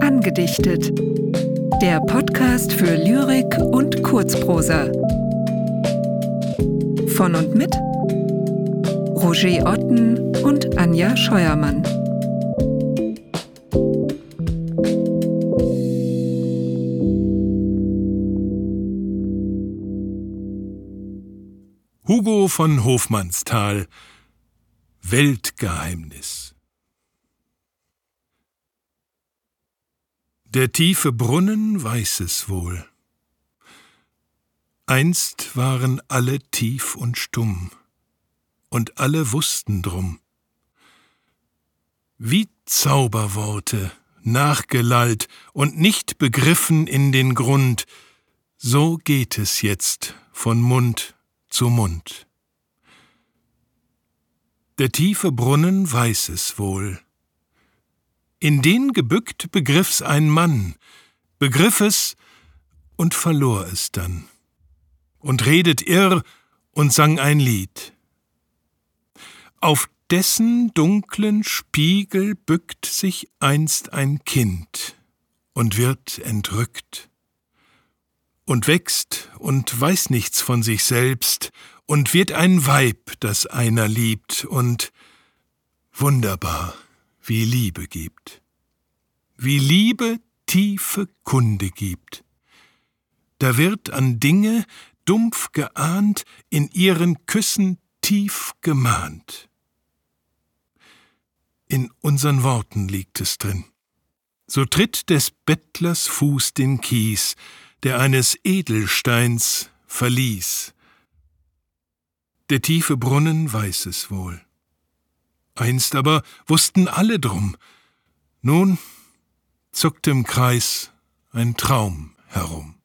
Angedichtet. Der Podcast für Lyrik und Kurzprosa. Von und mit Roger Otten und Anja Scheuermann. Hugo von Hofmannsthal Weltgeheimnis Der tiefe Brunnen weiß es wohl. Einst waren alle tief und stumm, und alle wussten drum. Wie Zauberworte, nachgelallt und nicht begriffen in den Grund, so geht es jetzt von Mund zu Mund. Der tiefe Brunnen weiß es wohl. In den gebückt begriff's ein Mann, begriff es und verlor es dann, und redet irr und sang ein Lied. Auf dessen dunklen Spiegel bückt sich einst ein Kind und wird entrückt und wächst und weiß nichts von sich selbst und wird ein Weib, das einer liebt und wunderbar, wie Liebe gibt. Wie Liebe tiefe Kunde gibt. Da wird an Dinge dumpf geahnt, in ihren Küssen tief gemahnt. In unseren Worten liegt es drin. So tritt des Bettlers Fuß den Kies, der eines Edelsteins verließ. Der tiefe Brunnen weiß es wohl. Einst aber wussten alle drum. Nun zuckt im Kreis ein Traum herum.